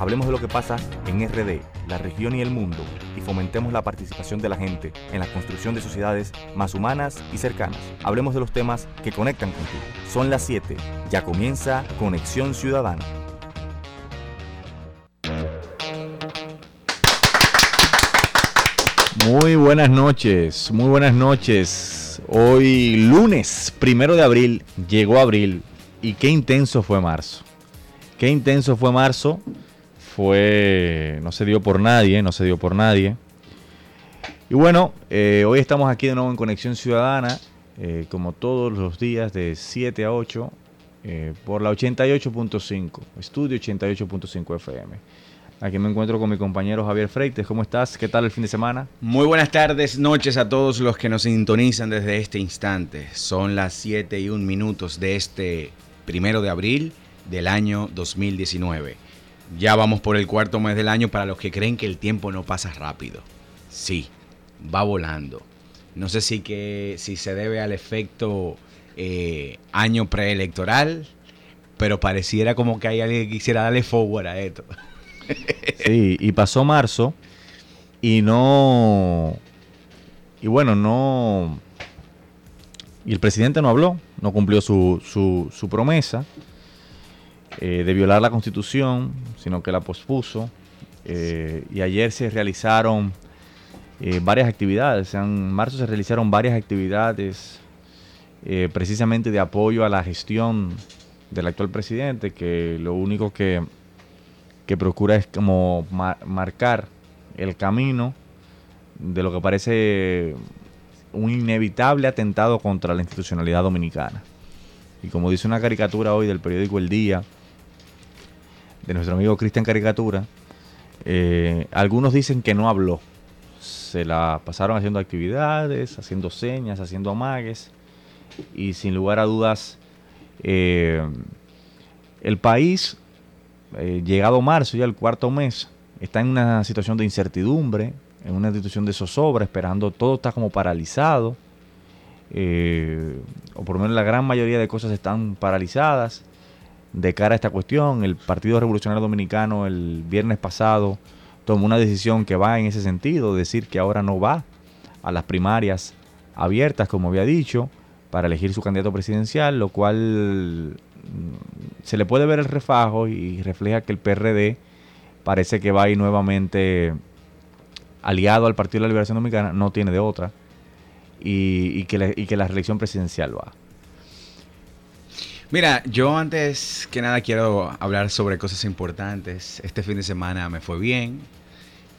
Hablemos de lo que pasa en RD, la región y el mundo, y fomentemos la participación de la gente en la construcción de sociedades más humanas y cercanas. Hablemos de los temas que conectan contigo. Son las 7. Ya comienza Conexión Ciudadana. Muy buenas noches, muy buenas noches. Hoy lunes, primero de abril, llegó abril y qué intenso fue marzo. Qué intenso fue marzo fue, no se dio por nadie, no se dio por nadie. Y bueno, eh, hoy estamos aquí de nuevo en Conexión Ciudadana, eh, como todos los días de 7 a 8, eh, por la 88.5, estudio 88.5 FM. Aquí me encuentro con mi compañero Javier Freites. ¿Cómo estás? ¿Qué tal el fin de semana? Muy buenas tardes, noches a todos los que nos sintonizan desde este instante. Son las 7 y 1 minutos de este primero de abril del año 2019. Ya vamos por el cuarto mes del año para los que creen que el tiempo no pasa rápido. Sí, va volando. No sé si, que, si se debe al efecto eh, año preelectoral, pero pareciera como que hay alguien que quisiera darle forward a esto. Sí, y pasó marzo y no... Y bueno, no... Y el presidente no habló, no cumplió su, su, su promesa. Eh, de violar la constitución, sino que la pospuso. Eh, y ayer se realizaron eh, varias actividades. En marzo se realizaron varias actividades precisamente de apoyo a la gestión del actual presidente, que lo único que, que procura es como marcar el camino de lo que parece un inevitable atentado contra la institucionalidad dominicana. Y como dice una caricatura hoy del periódico El Día, de nuestro amigo Cristian Caricatura, eh, algunos dicen que no habló. Se la pasaron haciendo actividades, haciendo señas, haciendo amagues. Y sin lugar a dudas, eh, el país, eh, llegado marzo, ya el cuarto mes, está en una situación de incertidumbre, en una situación de zozobra, esperando, todo está como paralizado. o por lo menos la gran mayoría de cosas están paralizadas de cara a esta cuestión. El Partido Revolucionario Dominicano el viernes pasado tomó una decisión que va en ese sentido, decir que ahora no va a las primarias abiertas, como había dicho, para elegir su candidato presidencial, lo cual mm, se le puede ver el refajo y refleja que el PRD parece que va a ir nuevamente aliado al Partido de la Liberación Dominicana, no tiene de otra, y, que, y que la reelección presidencial va. Mira, yo antes que nada quiero hablar sobre cosas importantes. Este fin de semana me fue bien.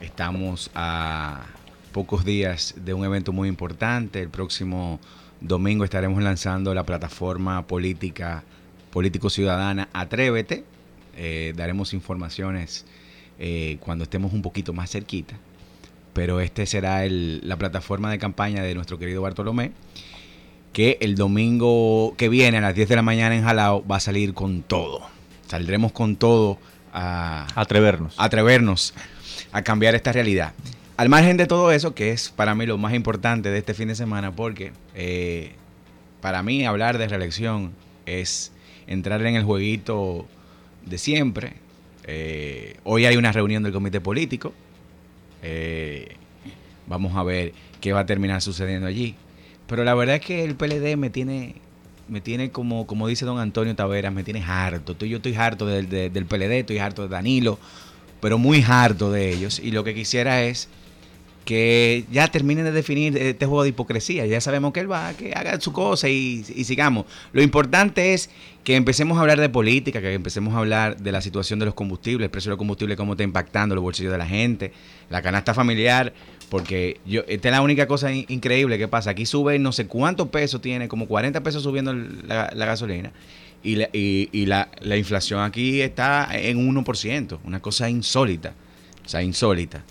Estamos a pocos días de un evento muy importante. El próximo domingo estaremos lanzando la plataforma política político ciudadana Atrévete. Eh, daremos informaciones eh, cuando estemos un poquito más cerquita. Pero este será la plataforma de campaña de nuestro querido Bartolomé que el domingo que viene a las 10 de la mañana en Jalao va a salir con todo. Saldremos con todo a atrevernos. atrevernos a cambiar esta realidad. Al margen de todo eso, que es para mí lo más importante de este fin de semana, porque eh, para mí hablar de reelección es entrar en el jueguito de siempre. Eh, hoy hay una reunión del comité político. Eh, vamos a ver qué va a terminar sucediendo allí. Pero la verdad es que el PLD me tiene, me tiene como, como dice don Antonio Taveras, me tiene harto. Yo estoy harto del, del PLD, estoy harto de Danilo, pero muy harto de ellos. Y lo que quisiera es que ya terminen de definir este juego de hipocresía. Ya sabemos que él va, que haga su cosa y, y, sigamos. Lo importante es que empecemos a hablar de política, que empecemos a hablar de la situación de los combustibles, el precio de los combustibles, cómo está impactando los bolsillos de la gente, la canasta familiar. Porque yo, esta es la única cosa increíble que pasa. Aquí sube no sé cuántos pesos tiene, como 40 pesos subiendo la, gasolina. Y, la, y, la, la, inflación aquí está en 1%, una cosa insólita. O sea, insólita.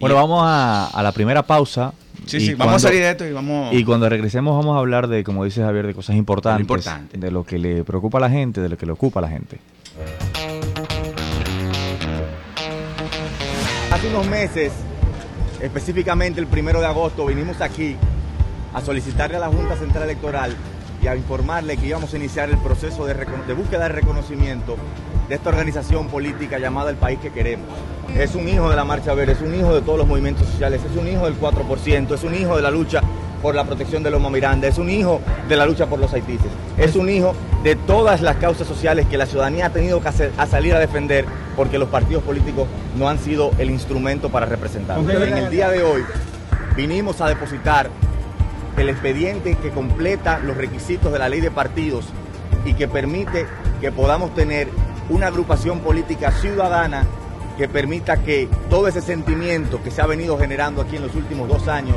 Bueno, vamos a, la primera pausa. Sí, sí, vamos a salir de esto y vamos... Y cuando regresemos vamos a hablar de, como dice Javier, de cosas importantes. Importante. De lo que le preocupa a la gente, de lo que le ocupa a la gente. Hace unos meses, específicamente el primero de agosto, vinimos aquí a solicitarle a la Junta Central Electoral y a informarle que íbamos a iniciar el proceso de, búsqueda de reconocimiento de esta organización política llamada El País que Queremos. Es un hijo de la Marcha Verde, es un hijo de todos los movimientos sociales, es un hijo del 4%, es un hijo de la lucha por la protección de los Miranda, es un hijo de la lucha por los haitises, es un hijo de todas las causas sociales que la ciudadanía ha tenido que hacer, a salir a defender porque los partidos políticos no han sido el instrumento para representar. En el día de hoy vinimos a depositar el expediente que completa los requisitos de la ley de partidos y que permite que podamos tener una agrupación política ciudadana que permita que todo ese sentimiento que se ha venido generando aquí en los últimos dos años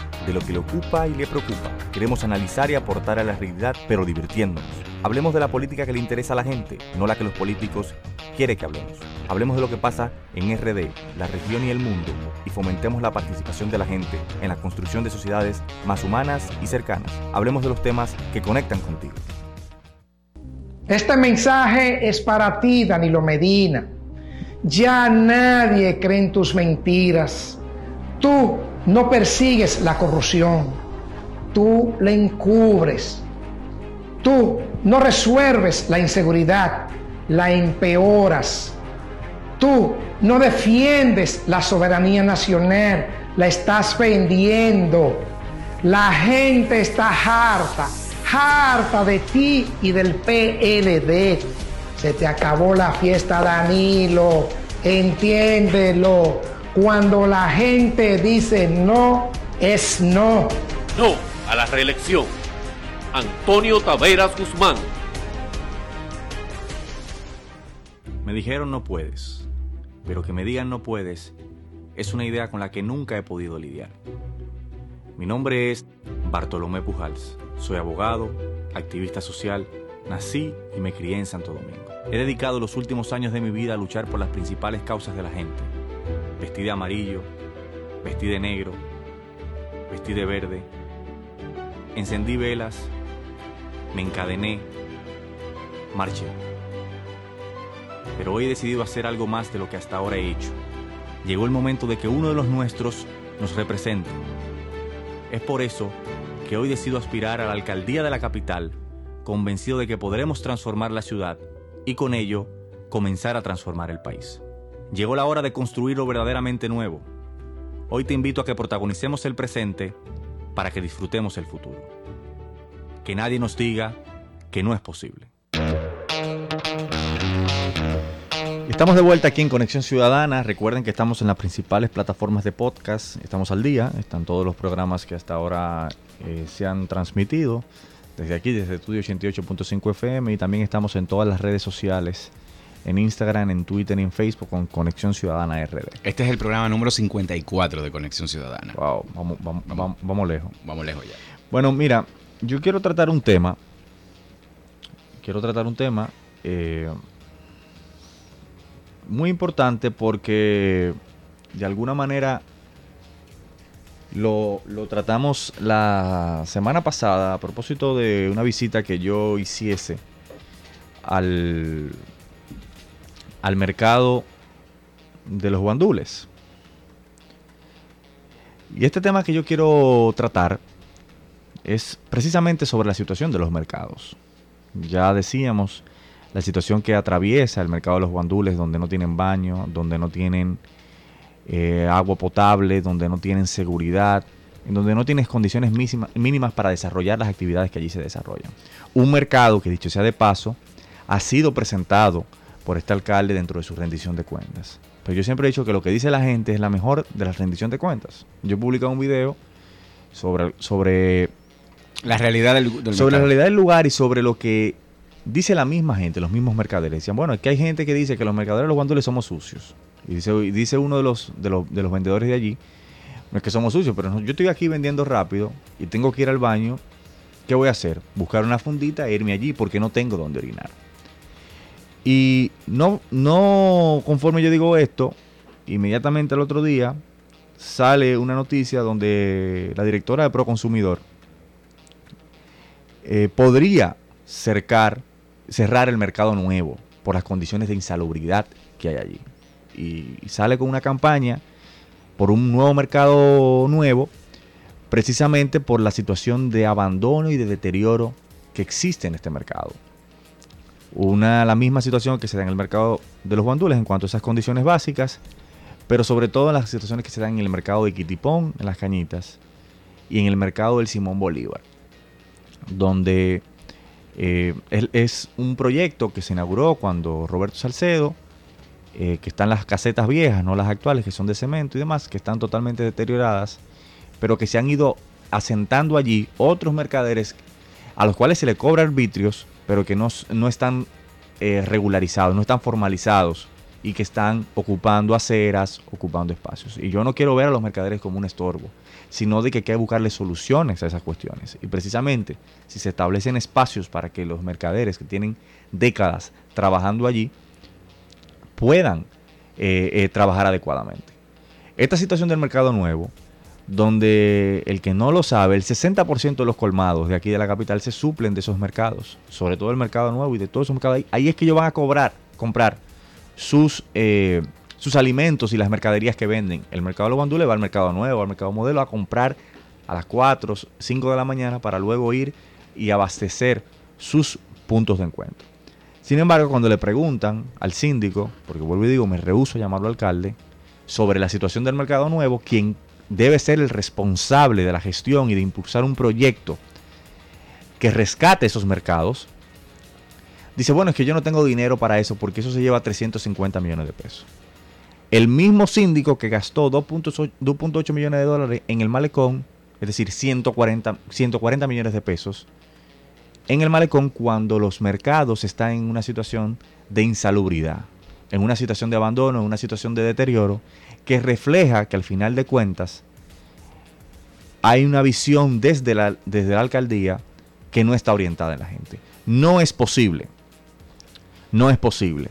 de lo que le ocupa y le preocupa. Queremos analizar y aportar a la realidad, pero divirtiéndonos. Hablemos de la política que le interesa a la gente, no la que los políticos quieren que hablemos. Hablemos de lo que pasa en RD, la región y el mundo, y fomentemos la participación de la gente en la construcción de sociedades más humanas y cercanas. Hablemos de los temas que conectan contigo. Este mensaje es para ti, Danilo Medina. Ya nadie cree en tus mentiras. Tú no persigues la corrupción. Tú la encubres. Tú no resuelves la inseguridad, la empeoras. Tú no defiendes la soberanía nacional, la estás vendiendo. La gente está harta, harta de ti y del PLD. Se te acabó la fiesta, Danilo. Entiéndelo. Cuando la gente dice no, es no. No a la reelección. Antonio Taveras Guzmán. Me dijeron no puedes pero que me digan no puedes es una idea con la que nunca he podido lidiar. Mi nombre es Bartolomé Pujals, soy abogado, activista social, nací y me crié en Santo Domingo. He dedicado los últimos años de mi vida a luchar por las principales causas de la gente. Vestí de amarillo, vestí de negro, vestí de verde, encendí velas, me encadené, marché pero hoy he decidido hacer algo más de lo que hasta ahora he hecho. Llegó el momento de que uno de los nuestros nos represente. Es por eso que hoy decido aspirar a la alcaldía de la capital, convencido de que podremos transformar la ciudad y con ello comenzar a transformar el país. Llegó la hora de construir lo verdaderamente nuevo. Hoy te invito a que protagonicemos el presente para que disfrutemos el futuro. Que nadie nos diga que no es posible. Estamos de vuelta aquí en Conexión Ciudadana. Recuerden que estamos en las principales plataformas de podcast. Estamos al día. Están todos los programas que hasta ahora eh, se han transmitido. Desde aquí, desde Estudio 88.5 FM. Y también estamos en todas las redes sociales. En Instagram, en Twitter y en Facebook con Conexión Ciudadana RD. Este es el programa número 54 de Conexión Ciudadana. Wow, vamos, vamos, vamos lejos. Vamos lejos ya. Bueno, mira, yo quiero tratar un tema. Quiero tratar un tema. Eh, muy importante porque de alguna manera lo, tratamos la semana pasada a propósito de una visita que yo hiciese al, al mercado de los guandules. Y este tema que yo quiero tratar es precisamente sobre la situación de los mercados. Ya decíamos la situación que atraviesa el mercado de los guandules, donde no tienen baño, donde no tienen eh, agua potable, donde no tienen seguridad, en donde no tienes condiciones mínimas para desarrollar las actividades que allí se desarrollan. Un mercado que, dicho sea de paso, ha sido presentado por este alcalde dentro de su rendición de cuentas. Pero yo siempre he dicho que lo que dice la gente es la mejor de la rendición de cuentas. Yo he publicado un video sobre, sobre, La realidad del, del sobre la realidad del lugar y sobre lo que dice la misma gente, los mismos mercaderes. Decían, bueno, es que hay gente que dice que los mercaderes de los guandules somos sucios. Y dice, y dice uno de los, de, los, de los vendedores de allí, no es que somos sucios, pero no- yo estoy aquí vendiendo rápido y tengo que ir al baño. ¿Qué voy a hacer? Buscar una fundita e irme allí porque no tengo dónde orinar. Y no, no conforme yo digo esto, inmediatamente al otro día sale una noticia donde la directora de Proconsumidor eh, podría cercar, cerrar el mercado nuevo por las condiciones de insalubridad que hay allí. Y sale con una campaña por un nuevo mercado nuevo, precisamente por la situación de abandono y de deterioro que existe en este mercado. Una, la misma situación que se da en el mercado de los guandules en cuanto a esas condiciones básicas, pero sobre todo en las situaciones que se dan en el mercado de Quitipón, en las cañitas, y en el mercado del Simón Bolívar, donde eh, es, un proyecto que se inauguró cuando Roberto Salcedo, eh, que están las casetas viejas, no las actuales, que son de cemento y demás, que están totalmente deterioradas, pero que se han ido asentando allí otros mercaderes a los cuales se le cobra arbitrios, pero que no, no están eh, regularizados, no están formalizados y que están ocupando aceras, ocupando espacios. Y yo no quiero ver a los mercaderes como un estorbo, sino de que hay que buscarle soluciones a esas cuestiones. Y precisamente, si se establecen espacios para que los mercaderes que tienen décadas trabajando allí puedan eh, eh, trabajar adecuadamente. Esta situación del mercado nuevo, donde el que no lo sabe, el 60% de los colmados de aquí de la capital se suplen de esos mercados, sobre todo el mercado nuevo y de todos esos mercados. Ahí, ahí es que ellos van a cobrar, comprar sus, eh, sus alimentos y las mercaderías que venden. El mercado de los guandules va al mercado nuevo, al mercado modelo a comprar a las 4, 5 de la mañana para luego ir y abastecer sus puntos de encuentro. Sin embargo, cuando le preguntan al síndico, porque vuelvo y digo, me rehuso a llamarlo alcalde, sobre la situación del mercado nuevo, quien debe ser el responsable de la gestión y de impulsar un proyecto que rescate esos mercados, dice, bueno, es que yo no tengo dinero para eso porque eso se lleva 350 millones de pesos. El mismo síndico que gastó 2.8 2.8 millones de dólares en el malecón, es decir, 140, 140 millones de pesos, en el malecón cuando los mercados están en una situación de insalubridad, en una situación de abandono, en una situación de deterioro, que refleja que al final de cuentas hay una visión desde la, desde la alcaldía que no está orientada en la gente. No es posible. No es posible.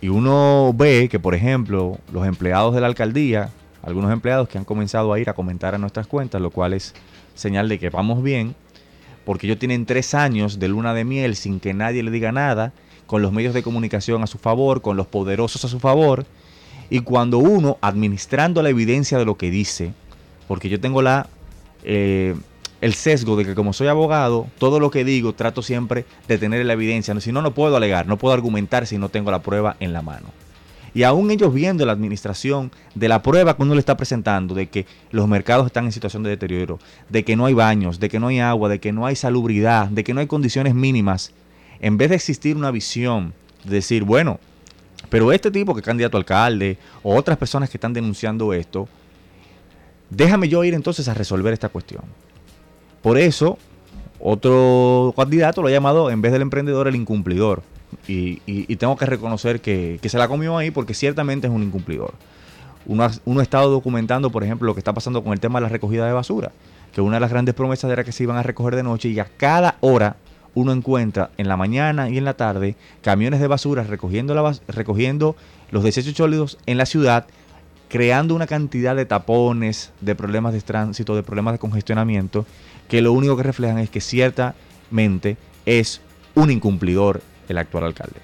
Y uno ve que, por ejemplo, los empleados de la alcaldía, algunos empleados que han comenzado a ir a comentar a nuestras cuentas, lo cual es señal de que vamos bien, porque ellos tienen tres años de luna de miel sin que nadie le diga nada, con los medios de comunicación a su favor, con los poderosos a su favor, y cuando uno, administrando la evidencia de lo que dice, porque yo tengo la eh, el sesgo de que como soy abogado, todo lo que digo trato siempre de tener la evidencia, si no, no puedo alegar, no puedo argumentar si no tengo la prueba en la mano. Y aún ellos viendo la administración de la prueba que uno le está presentando, de que los mercados están en situación de deterioro, de que no hay baños, de que no hay agua, de que no hay salubridad, de que no hay condiciones mínimas, en vez de existir una visión de decir, bueno, pero este tipo que es candidato a alcalde o otras personas que están denunciando esto, déjame yo ir entonces a resolver esta cuestión. Por eso, otro candidato lo ha llamado, en vez del emprendedor, el incumplidor. Y, y- tengo que reconocer que, que se la comió ahí porque ciertamente es un incumplidor. Uno ha, uno ha estado documentando, por ejemplo, lo que está pasando con el tema de la recogida de basura, que una de las grandes promesas era que se iban a recoger de noche y a cada hora uno encuentra en la mañana y en la tarde camiones de basura recogiendo, los desechos sólidos en la ciudad, creando una cantidad de tapones, de problemas de tránsito, de problemas de congestionamiento, que lo único que reflejan es que ciertamente es un incumplidor el actual alcalde.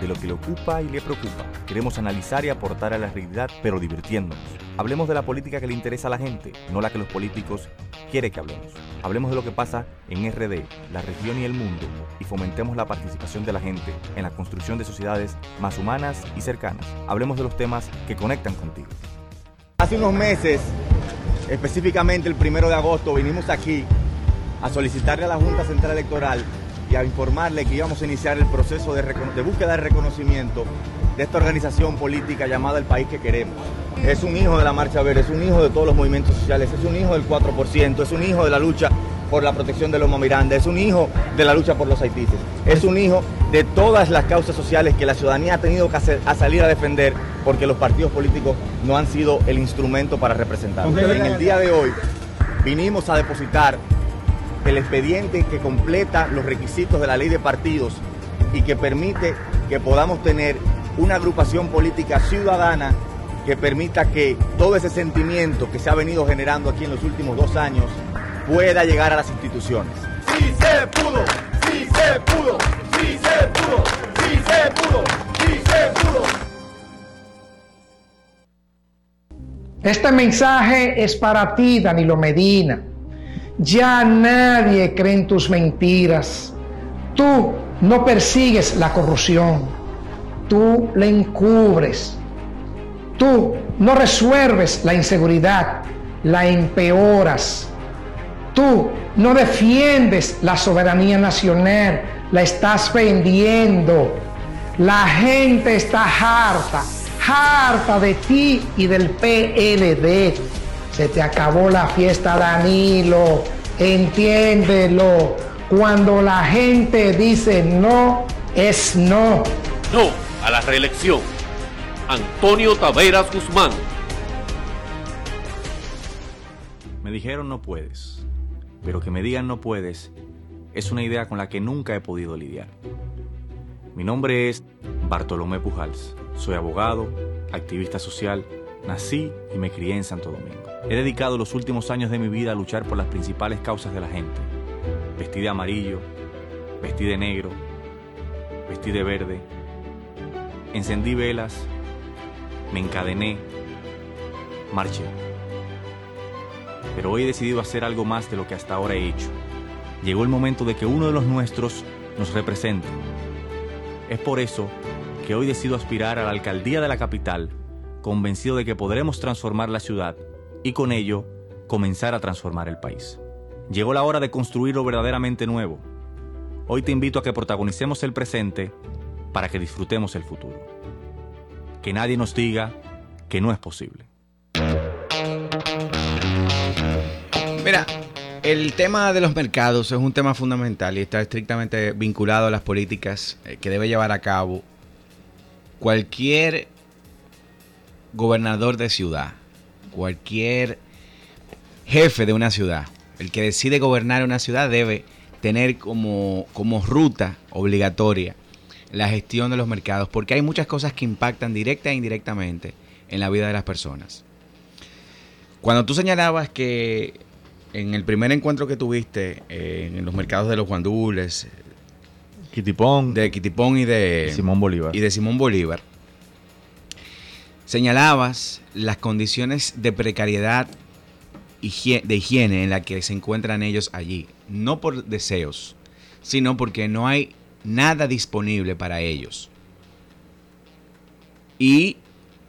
de lo que le ocupa y le preocupa. Queremos analizar y aportar a la realidad, pero divirtiéndonos. Hablemos de la política que le interesa a la gente, no la que los políticos quieren que hablemos. Hablemos de lo que pasa en RD, la región y el mundo, y fomentemos la participación de la gente en la construcción de sociedades más humanas y cercanas. Hablemos de los temas que conectan contigo. Hace unos meses, específicamente el primero de agosto, vinimos aquí a solicitarle a la Junta Central Electoral y a informarle que íbamos a iniciar el proceso de, de, búsqueda de reconocimiento de esta organización política llamada El País que Queremos. Es un hijo de la Marcha Verde, es un hijo de todos los movimientos sociales, es un hijo del 4%, es un hijo de la lucha por la protección de los Miranda, es un hijo de la lucha por los haitises, es un hijo de todas las causas sociales que la ciudadanía ha tenido que hacer, a salir a defender porque los partidos políticos no han sido el instrumento para representar. En el día de hoy vinimos a depositar el expediente que completa los requisitos de la ley de partidos y que permite que podamos tener una agrupación política ciudadana que permita que todo ese sentimiento que se ha venido generando aquí en los últimos dos años pueda llegar a las instituciones. Sí se pudo, sí se pudo, sí se pudo, sí se pudo, sí se pudo. Este mensaje es para ti, Danilo Medina. Ya nadie cree en tus mentiras. Tú no persigues la corrupción. Tú la encubres. Tú no resuelves la inseguridad, la empeoras. Tú no defiendes la soberanía nacional, la estás vendiendo. La gente está harta, harta de ti y del PLD. Se te acabó la fiesta, Danilo. Entiéndelo. Cuando la gente dice no, es no. No a la reelección. Antonio Taveras Guzmán. Me dijeron no puedes, pero que me digan no puedes es una idea con la que nunca he podido lidiar. Mi nombre es Bartolomé Pujals. Soy abogado, activista social, nací y me crié en Santo Domingo. He dedicado los últimos años de mi vida a luchar por las principales causas de la gente. Vestí de amarillo, vestí de negro, vestí de verde, encendí velas, me encadené, marché. Pero hoy he decidido hacer algo más de lo que hasta ahora he hecho. Llegó el momento de que uno de los nuestros nos represente. Es por eso que hoy decido aspirar a la alcaldía de la capital, convencido de que podremos transformar la ciudad y con ello comenzar a transformar el país. Llegó la hora de construir lo verdaderamente nuevo. Hoy te invito a que protagonicemos el presente para que disfrutemos el futuro. Que nadie nos diga que no es posible. Mira, el tema de los mercados es un tema fundamental y está estrictamente vinculado a las políticas eh, que debe llevar a cabo cualquier gobernador de ciudad, cualquier jefe de una ciudad. El que decide gobernar una ciudad debe tener como, como ruta obligatoria la gestión de los mercados, porque hay muchas cosas que impactan directa e indirectamente en la vida de las personas. Cuando tú señalabas que en el primer encuentro que tuviste eh, en los mercados de los guandules, Kitipón, de Kitipón y de Simón Bolívar. y de Simón Bolívar, señalabas las condiciones de precariedad de higiene en la que se encuentran ellos allí, no por deseos, sino porque no hay nada disponible para ellos. Y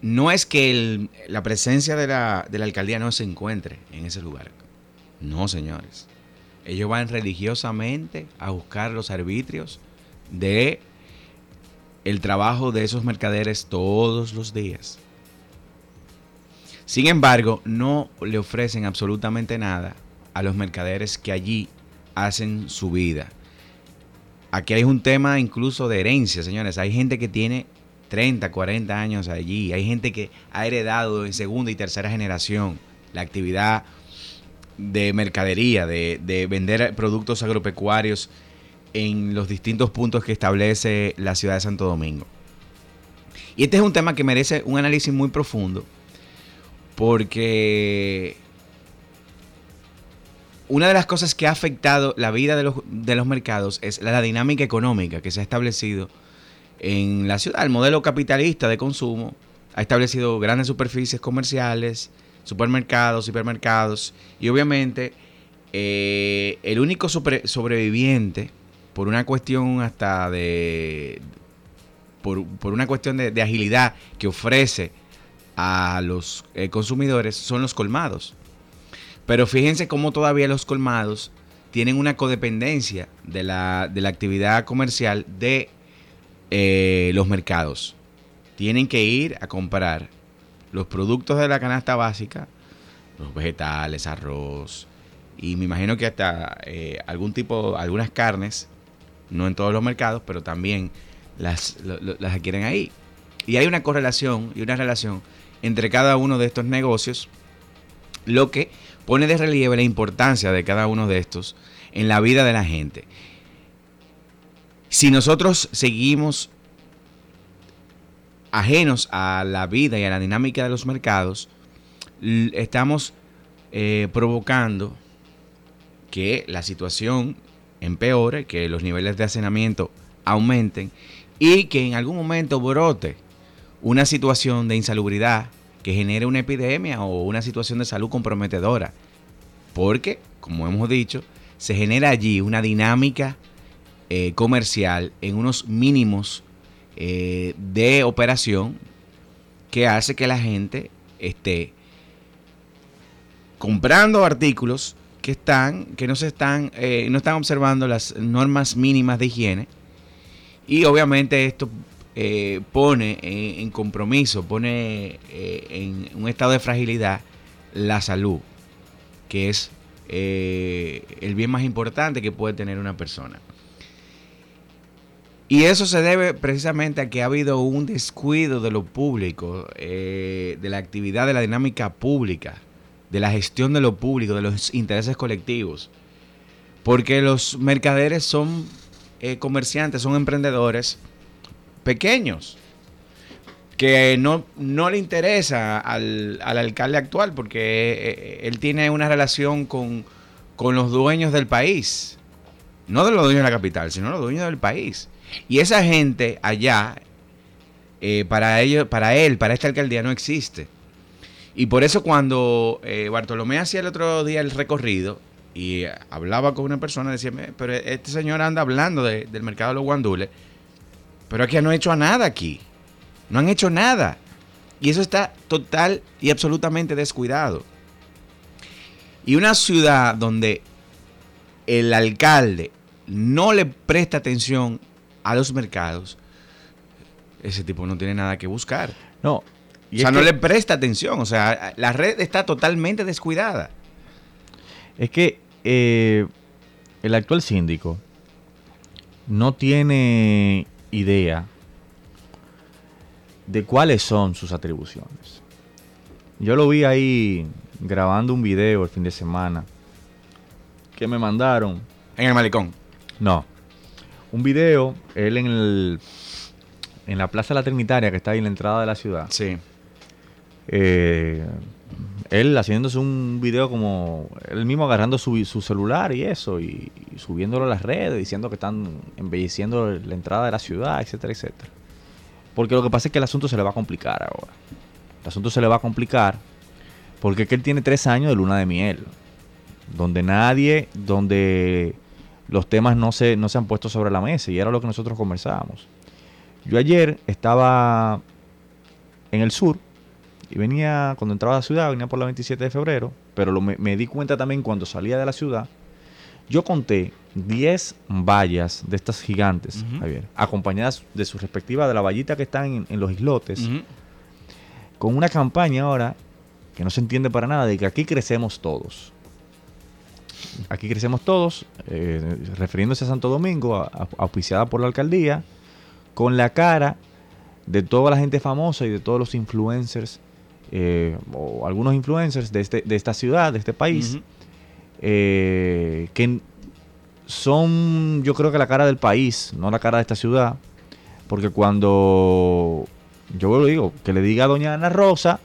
no es que la presencia de la, de la alcaldía no se encuentre en ese lugar. No, señores. Ellos van religiosamente a buscar los arbitrios de el trabajo de esos mercaderes todos los días. Sin embargo, no le ofrecen absolutamente nada a los mercaderes que allí hacen su vida. Aquí hay un tema incluso de herencia, señores. Hay gente que tiene 30, 40 años allí. Hay gente que ha heredado en segunda y tercera generación la actividad de mercadería, de, de vender productos agropecuarios en los distintos puntos que establece la ciudad de Santo Domingo. Y este es un tema que merece un análisis muy profundo porque una de las cosas que ha afectado la vida de los, de los mercados es la, dinámica económica que se ha establecido en la ciudad. El modelo capitalista de consumo ha establecido grandes superficies comerciales, supermercados, hipermercados y obviamente eh, el único sobre- sobreviviente por una cuestión hasta de por, por una cuestión de agilidad que ofrece a los eh, consumidores son los colmados. Pero fíjense cómo todavía los colmados tienen una codependencia de la, de la actividad comercial de eh, los mercados. Tienen que ir a comprar los productos de la canasta básica, los vegetales, arroz, y me imagino que hasta eh, algún tipo, algunas carnes, no en todos los mercados, pero también las, las adquieren ahí. Y hay una correlación y una relación entre cada uno de estos negocios, lo que pone de relieve la importancia de cada uno de estos en la vida de la gente. Si nosotros seguimos ajenos a la vida y a la dinámica de los mercados, estamos eh, provocando que la situación empeore, que los niveles de hacinamiento aumenten y que en algún momento brote una situación de insalubridad que genere una epidemia o una situación de salud comprometedora. Porque, como hemos dicho, se genera allí una dinámica eh, comercial en unos mínimos eh, de operación que hace que la gente esté comprando artículos que están que no se están eh, no están observando las normas mínimas de higiene y obviamente esto eh, pone en, compromiso pone eh, en un estado de fragilidad la salud que es eh, el bien más importante que puede tener una persona y eso se debe precisamente a que ha habido un descuido de lo público, de la actividad, de la dinámica pública, de la gestión de lo público, de los intereses colectivos. Porque los mercaderes son comerciantes, son emprendedores pequeños, que no, no le interesa al, al alcalde actual porque eh, él tiene una relación con, con los dueños del país. No de los dueños de la capital, sino los dueños del país. Y esa gente allá, eh, para, ellos, para él, para esta alcaldía, no existe. Y por eso cuando eh, Bartolomé hacía el otro día el recorrido y eh, hablaba con una persona, decía, "Me- pero este señor anda hablando de- del mercado de los guandules, pero aquí no ha hecho nada aquí. No han hecho nada. Y eso está total y absolutamente descuidado. Y una ciudad donde el alcalde no le presta atención a los mercados, ese tipo no tiene nada que buscar. No. o sea, no que- le presta atención. O sea, la red está totalmente descuidada. Es que eh, el actual síndico no tiene idea de cuáles son sus atribuciones. Yo lo vi ahí grabando un video el fin de semana que me mandaron. En el malecón. No. Un video, él en el en la Plaza de la Trinitaria que está ahí en la entrada de la ciudad. Sí. Eh, él haciéndose un video como él mismo agarrando su, celular y eso y, y subiéndolo a las redes diciendo que están embelleciendo la entrada de la ciudad, etcétera, etcétera. Porque lo que pasa es que el asunto se le va a complicar ahora. El asunto se le va a complicar porque es que él tiene tres años de luna de miel, donde nadie, donde los temas no se, no se han puesto sobre la mesa y era lo que nosotros conversábamos. Yo ayer estaba en el sur y venía, cuando entraba a la ciudad, venía por la 27 de febrero, pero lo- me, me di cuenta también cuando salía de la ciudad, yo conté 10 vallas de estas gigantes. Javier, acompañadas de su respectiva, de la vallita que están en, en los islotes, con una campaña ahora que no se entiende para nada de que aquí crecemos todos. Aquí crecemos todos, eh, refiriéndose a Santo Domingo, a- a- auspiciada por la alcaldía, con la cara de toda la gente famosa y de todos los influencers, eh, o algunos influencers de, este, de esta ciudad, de este país, eh, que son, yo creo que la cara del país, no la cara de esta ciudad, porque cuando yo lo digo, que le diga a doña Ana Rosa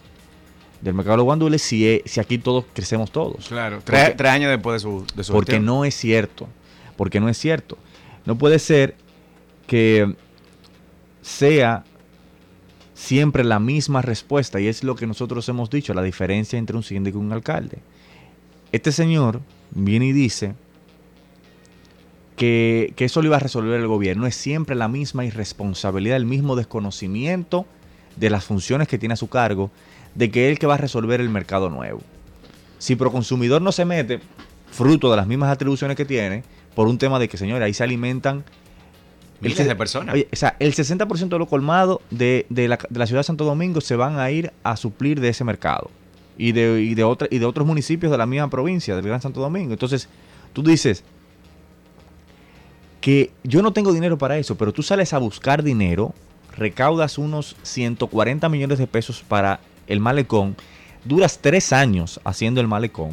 del mercado de los guandules si, si aquí todos crecemos todos. Claro. Porque- Tres, tres años después de su, de su Porque gestión. no es cierto. Porque no es cierto. No puede ser que sea siempre la misma respuesta. Y es lo que nosotros hemos dicho, la diferencia entre un síndico y un alcalde. Este señor viene y dice que, que eso lo iba a resolver el gobierno. Es siempre la misma irresponsabilidad, el mismo desconocimiento de las funciones que tiene a su cargo, de que es el que va a resolver el mercado nuevo. Si Proconsumidor no se mete, fruto de las mismas atribuciones que tiene, por un tema de que, señores, ahí se alimentan Miles se- de personas. Oye, o sea, el 60% de los colmados de, de la, de la ciudad de Santo Domingo se van a ir a suplir de ese mercado. Y de, y de, otra- y de otros municipios de la misma provincia, del Gran Santo Domingo. Entonces, tú dices que yo no tengo dinero para eso, pero tú sales a buscar dinero, recaudas unos 140 millones de pesos para el malecón, duras tres años haciendo el malecón,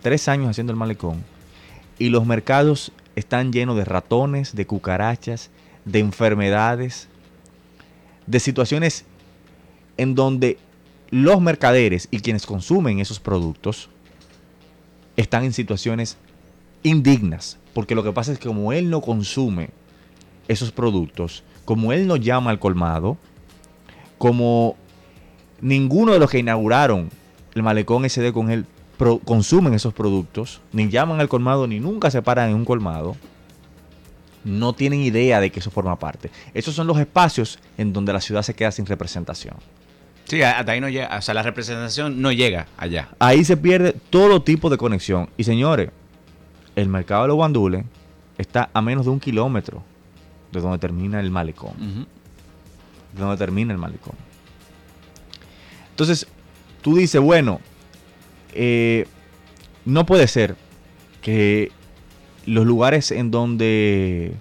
tres años haciendo el malecón, y los mercados están llenos de ratones, de cucarachas, de enfermedades, de situaciones en donde los mercaderes y quienes consumen esos productos están en situaciones indignas, porque lo que pasa es que como él no consume esos productos, como él no llama al colmado, como ninguno de los que inauguraron el malecón SD con él consumen esos productos, ni llaman al colmado, ni nunca se paran en un colmado, no tienen idea de que eso forma parte. Esos son los espacios en donde la ciudad se queda sin representación. Sí, hasta ahí no llega. O sea, la representación no llega allá. Ahí se pierde todo tipo de conexión. Y señores, el mercado de los guandules está a menos de un kilómetro de donde termina el malecón. De donde termina el malecón. Entonces, tú dices, bueno, eh, no puede ser que los lugares en donde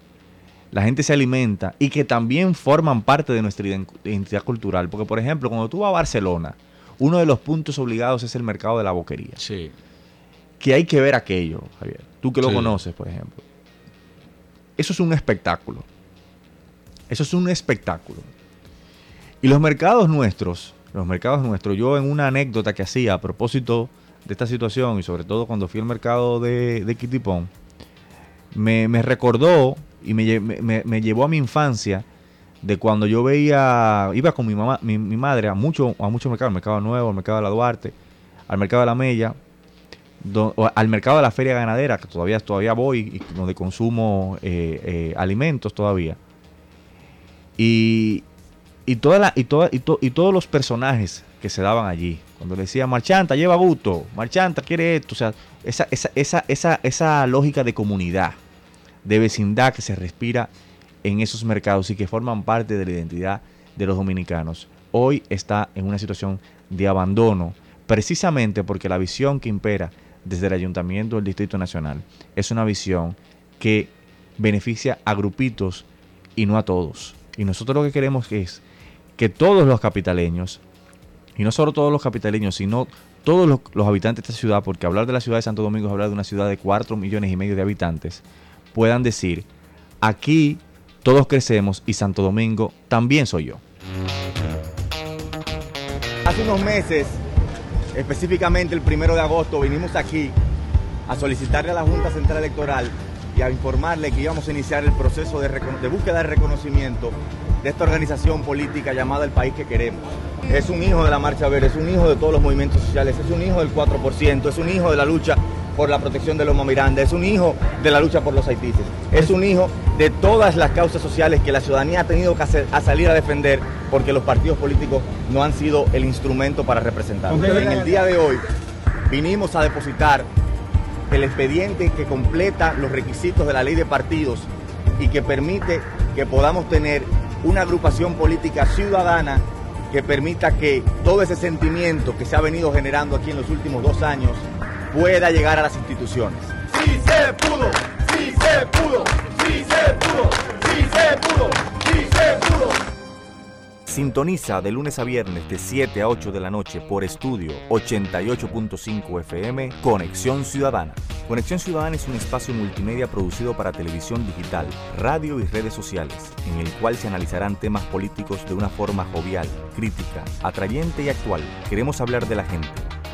la gente se alimenta y que también forman parte de nuestra iden- identidad cultural. Porque, por ejemplo, cuando tú vas a Barcelona, uno de los puntos obligados es el mercado de la boquería. Sí. Que hay que ver aquello, Javier. Tú que lo Sí. conoces, por ejemplo. Eso es un espectáculo. Eso es un espectáculo. Y los mercados nuestros, los mercados nuestros, yo en una anécdota que hacía a propósito de esta situación y sobre todo cuando fui al mercado de, de Quitipón, me, me recordó y me, me- me- llevó a mi infancia de cuando yo veía, iba con mi mamá, mi, mi madre a mucho, a muchos mercados, al mercado nuevo, al mercado de la Duarte, al mercado de la Mella, al mercado de la feria ganadera, que todavía, todavía voy y donde consumo eh, eh, alimentos todavía. Y, y, toda la, y, toda, y, to- y todos los personajes que se daban allí. Cuando le decía, Marchanta, lleva gusto, Marchanta quiere esto. O sea, esa, esa, esa, esa, esa lógica de comunidad, de vecindad que se respira en esos mercados y que forman parte de la identidad de los dominicanos, hoy está en una situación de abandono, precisamente porque la visión que impera desde el Ayuntamiento del Distrito Nacional es una visión que beneficia a grupitos y no a todos. Y nosotros lo que queremos es que todos los capitaleños, y no solo todos los capitaleños, sino todos los, habitantes de esta ciudad, porque hablar de la ciudad de Santo Domingo es hablar de una ciudad de 4 millones y medio de habitantes, puedan decir, aquí todos crecemos y Santo Domingo también soy yo. Hace unos meses, específicamente el primero de agosto, vinimos aquí a solicitarle a la Junta Central Electoral y a informarle que íbamos a iniciar el proceso de, de búsqueda de reconocimiento de esta organización política llamada El País que Queremos. Es un hijo de la Marcha Verde, es un hijo de todos los movimientos sociales, es un hijo del 4%, es un hijo de la lucha por la protección de Loma Miranda, es un hijo de la lucha por los haitises, es un hijo de todas las causas sociales que la ciudadanía ha tenido que hacer- a salir a defender porque los partidos políticos no han sido el instrumento para representarlos. En el día de hoy vinimos a depositar el expediente que completa los requisitos de la ley de partidos y que permite que podamos tener una agrupación política ciudadana que permita que todo ese sentimiento que se ha venido generando aquí en los últimos dos años pueda llegar a las instituciones. Sí se pudo, sí se pudo, sí se pudo, sí se pudo, sí se pudo. Sintoniza de lunes a viernes de 7 a 8 de la noche por estudio 88.5 FM Conexión Ciudadana. Conexión Ciudadana es un espacio multimedia producido para televisión digital, radio y redes sociales, en el cual se analizarán temas políticos de una forma jovial, crítica, atrayente y actual. Queremos hablar de la gente,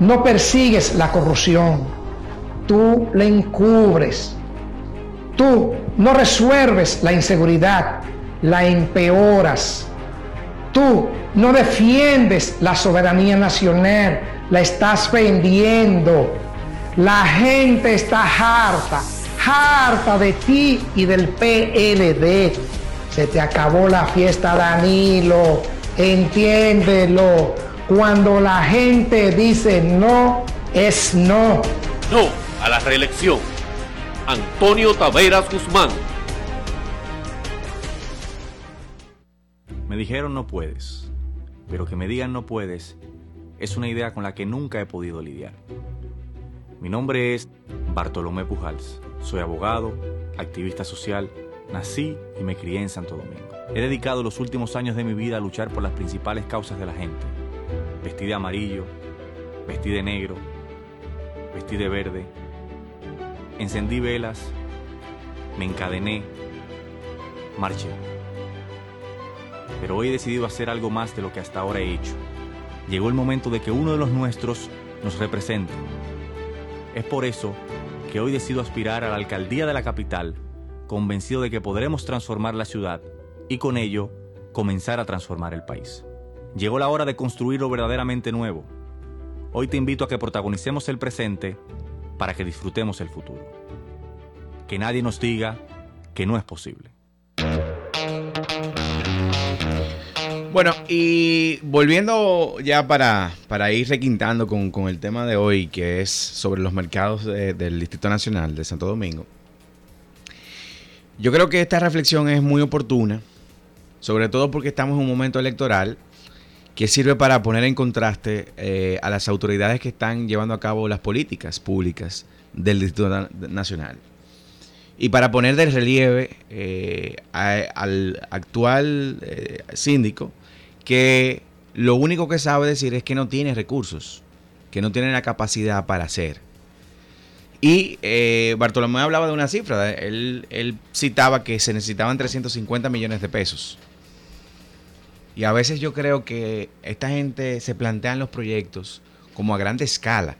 no persigues la corrupción. Tú la encubres. Tú no resuelves la inseguridad, la empeoras. Tú no defiendes la soberanía nacional, la estás vendiendo. La gente está harta, harta de ti y del PLD. Se te acabó la fiesta, Danilo. Entiéndelo. Cuando la gente dice no, es no. No a la reelección. Antonio Taveras Guzmán. Me dijeron no puedes, pero que me digan no puedes es una idea con la que nunca he podido lidiar. Mi nombre es Bartolomé Pujals. Soy abogado, activista social, nací y me crié en Santo Domingo. He dedicado los últimos años de mi vida a luchar por las principales causas de la gente. Vestí de amarillo, vestí de negro, vestí de verde, encendí velas, me encadené, marché. Pero hoy he decidido hacer algo más de lo que hasta ahora he hecho. Llegó el momento de que uno de los nuestros nos represente. Es por eso que hoy decido aspirar a la alcaldía de la capital, convencido de que podremos transformar la ciudad y con ello comenzar a transformar el país. Llegó la hora de construir lo verdaderamente nuevo. Hoy te invito a que protagonicemos el presente para que disfrutemos el futuro. Que nadie nos diga que no es posible. Bueno, y volviendo ya para, para ir requintando con, con, el tema de hoy, que es sobre los mercados de, del Distrito Nacional de Santo Domingo, yo creo que esta reflexión es muy oportuna, sobre todo porque estamos en un momento electoral que sirve para poner en contraste eh, a las autoridades que están llevando a cabo las políticas públicas del Distrito Nacional. Y para poner de relieve eh, al actual eh, síndico, que lo único que sabe decir es que no tiene recursos, que no tiene la capacidad para hacer. Y eh, Bartolomé hablaba de una cifra, él, citaba que se necesitaban 350 millones de pesos. Y a veces yo creo que esta gente se plantean los proyectos como a grande escala.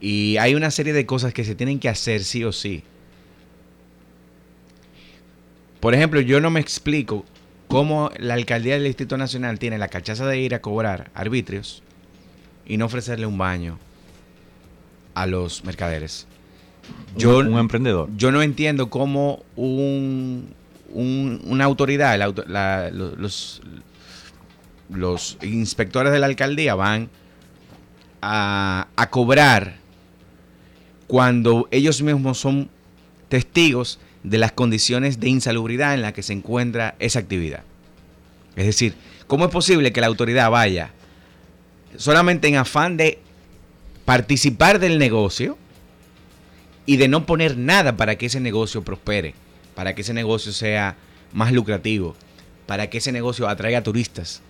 Y hay una serie de cosas que se tienen que hacer sí o sí. Por ejemplo, yo no me explico cómo la alcaldía del Distrito Nacional tiene la cachaza de ir a cobrar arbitrios y no ofrecerle un baño a los mercaderes. Yo, un, un emprendedor. Yo no entiendo cómo un, un, una autoridad, la, los, los inspectores de la alcaldía van a, a cobrar cuando ellos mismos son testigos de las condiciones de insalubridad en las que se encuentra esa actividad. Es decir, ¿cómo es posible que la autoridad vaya solamente en afán de participar del negocio y de no poner nada para que ese negocio prospere, para que ese negocio sea más lucrativo, para que ese negocio atraiga turistas,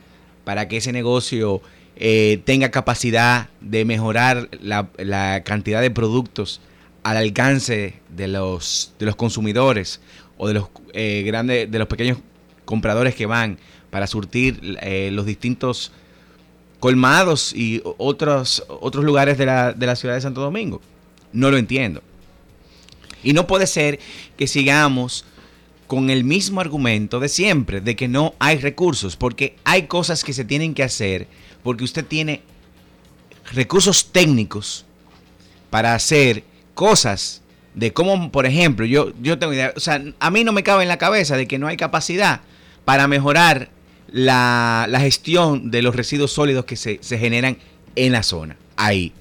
para que ese negocio eh, tenga capacidad de mejorar la, cantidad de productos al alcance de los, de los consumidores o de los eh, grandes, de los pequeños compradores que van para surtir eh, los distintos colmados y otros, otros lugares de la, de la ciudad de Santo Domingo. No lo entiendo. Y no puede ser que sigamos con el mismo argumento de siempre, de que no hay recursos, porque hay cosas que se tienen que hacer, porque usted tiene recursos técnicos para hacer cosas de cómo, por ejemplo, yo, yo tengo idea, o sea, a mí no me cabe en la cabeza de que no hay capacidad para mejorar la, la gestión de los residuos sólidos que se, se, generan en la zona. Ahí.